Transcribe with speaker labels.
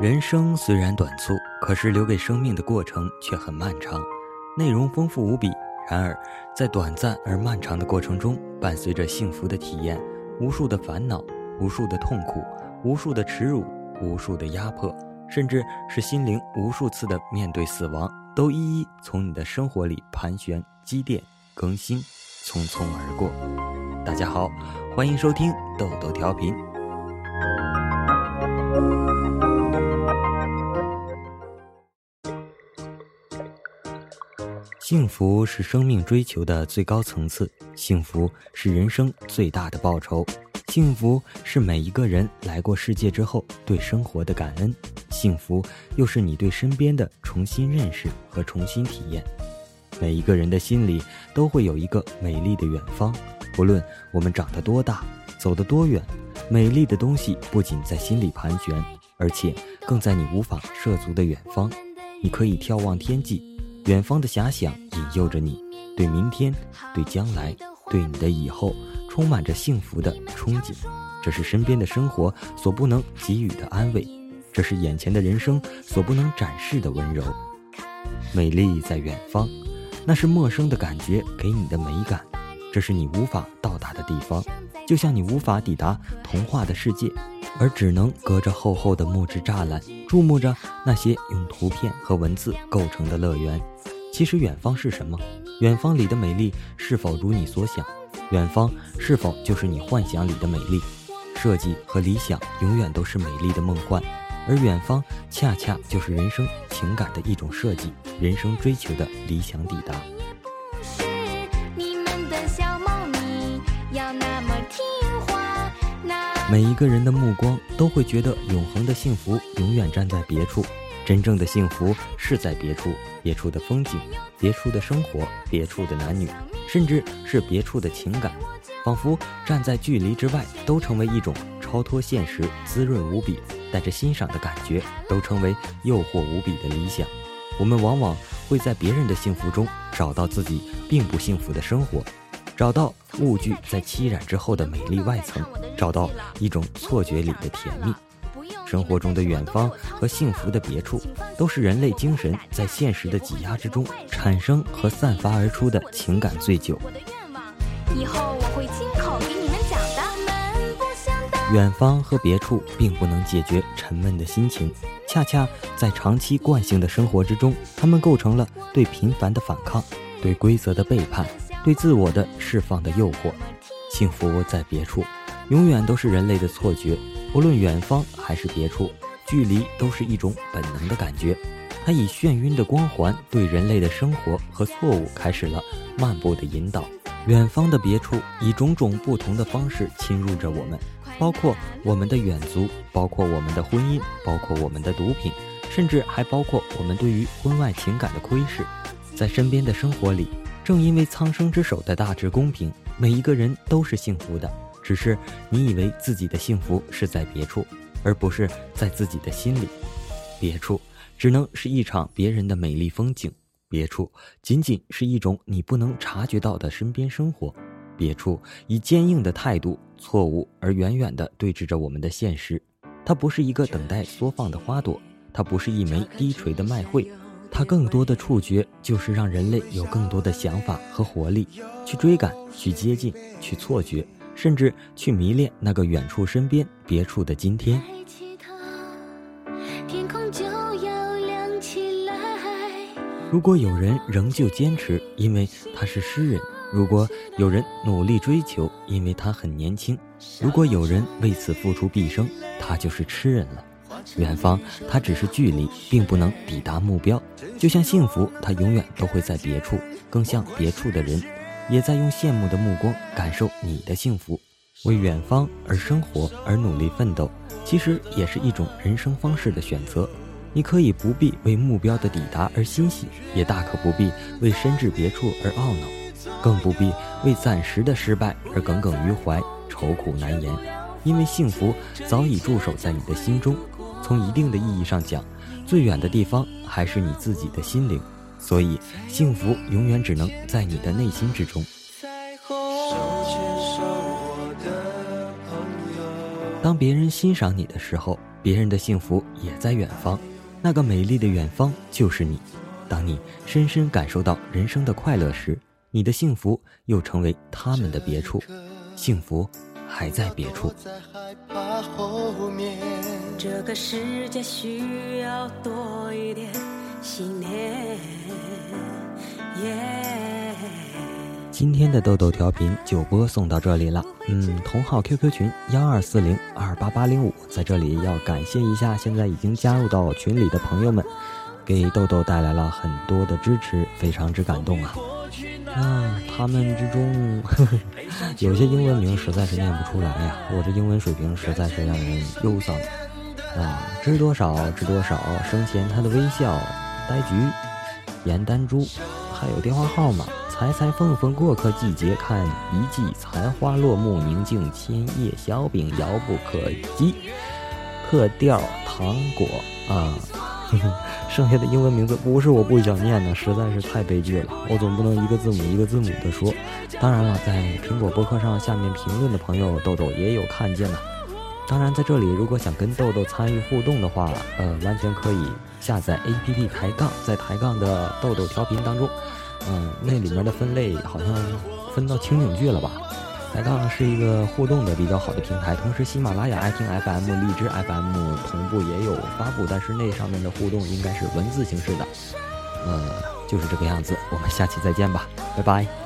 Speaker 1: 人生虽然短促，可是留给生命的过程却很漫长，内容丰富无比。然而，在短暂而漫长的过程中，伴随着幸福的体验，无数的烦恼，无数的痛苦，无数的耻辱，无数的压迫，甚至是心灵无数次的面对死亡，都一一从你的生活里盘旋、积淀、更新，匆匆而过。大家好，欢迎收听豆豆调频。幸福是生命追求的最高层次，幸福是人生最大的报酬，幸福是每一个人来过世界之后对生活的感恩，幸福又是你对身边的重新认识和重新体验。每一个人的心里都会有一个美丽的远方，不论我们长得多大，走得多远，美丽的东西不仅在心里盘旋，而且更在你无法涉足的远方。你可以眺望天际。远方的遐想引诱着你，对明天、对将来、对你的以后，充满着幸福的憧憬。这是身边的生活所不能给予的安慰，这是眼前的人生所不能展示的温柔。美丽在远方，那是陌生的感觉给你的美感，这是你无法到达的地方，就像你无法抵达童话的世界，而只能隔着厚厚的木质栅栏，注目着那些用图片和文字构成的乐园。其实远方是什么？远方里的美丽是否如你所想？远方是否就是你幻想里的美丽？设计和理想永远都是美丽的梦幻，而远方恰恰就是人生情感的一种设计，人生追求的理想抵达。每一个人的目光都会觉得永恒的幸福永远站在别处。真正的幸福是在别处，别处的风景，别处的生活，别处的男女，甚至是别处的情感，仿佛站在距离之外，都成为一种超脱现实、滋润无比、带着欣赏的感觉，都成为诱惑无比的理想。我们往往会在别人的幸福中找到自己并不幸福的生活，找到物具在漆染之后的美丽外层，找到一种错觉里的甜蜜。生活中的远方和幸福的别处，都是人类精神在现实的挤压之中产生和散发而出的情感醉酒。以后我会亲口给你们讲的。远方和别处并不能解决沉闷的心情，恰恰在长期惯性的生活之中，他们构成了对平凡的反抗，对规则的背叛，对自我的释放的诱惑。幸福在别处，永远都是人类的错觉。无论远方还是别处，距离都是一种本能的感觉。它以眩晕的光环对人类的生活和错误开始了漫步的引导。远方的别处以种种不同的方式侵入着我们，包括我们的远足，包括我们的婚姻，包括我们的毒品，甚至还包括我们对于婚外情感的窥视。在身边的生活里，正因为苍生之手的大致公平，每一个人都是幸福的。只是你以为自己的幸福是在别处，而不是在自己的心里。别处只能是一场别人的美丽风景，别处仅仅是一种你不能察觉到的身边生活。别处以坚硬的态度、错误而远远地对峙着我们的现实。它不是一个等待缩放的花朵，它不是一枚低垂的麦穗，它更多的触觉就是让人类有更多的想法和活力，去追赶、去接近、去错觉。甚至去迷恋那个远处、身边、别处的今天。如果有人仍旧坚持，因为他是诗人；如果有人努力追求，因为他很年轻；如果有人为此付出毕生，他就是痴人了。远方，它只是距离，并不能抵达目标。就像幸福，它永远都会在别处，更像别处的人。也在用羡慕的目光感受你的幸福，为远方而生活而努力奋斗，其实也是一种人生方式的选择。你可以不必为目标的抵达而欣喜，也大可不必为身至别处而懊恼，更不必为暂时的失败而耿耿于怀、愁苦难言。因为幸福早已驻守在你的心中。从一定的意义上讲，最远的地方还是你自己的心灵。所以，幸福永远只能在你的内心之中。当别人欣赏你的时候，别人的幸福也在远方，那个美丽的远方就是你。当你深深感受到人生的快乐时，你的幸福又成为他们的别处。幸福还在别处。这个世界需要多一点信念。今天的豆豆调频就播送到这里了。嗯，同号 QQ 群幺二四零二八八零五，在这里要感谢一下现在已经加入到群里的朋友们，给豆豆带来了很多的支持，非常之感动啊。啊，他们之中 有些英文名实在是念不出来呀，我这英文水平实在是让人忧伤。啊，知多少知多少，生前他的微笑，呆菊，颜丹珠，还有电话号码。裁裁缝缝过客季节，看一季残花落幕，宁静千叶小饼遥不可及。特调糖果啊，剩下的英文名字不是我不想念的，实在是太悲剧了。我总不能一个字母一个字母的说。当然了，在苹果播客上下面评论的朋友，豆豆也有看见呢。当然，在这里如果想跟豆豆参与互动的话，呃，完全可以下载 APP 抬杠，在抬杠的豆豆调频当中。嗯，那里面的分类好像分到情景剧了吧？抬杠是一个互动的比较好的平台，同时喜马拉雅、爱听 FM、荔枝 FM 同步也有发布，但是那上面的互动应该是文字形式的。呃，就是这个样子，我们下期再见吧，拜拜。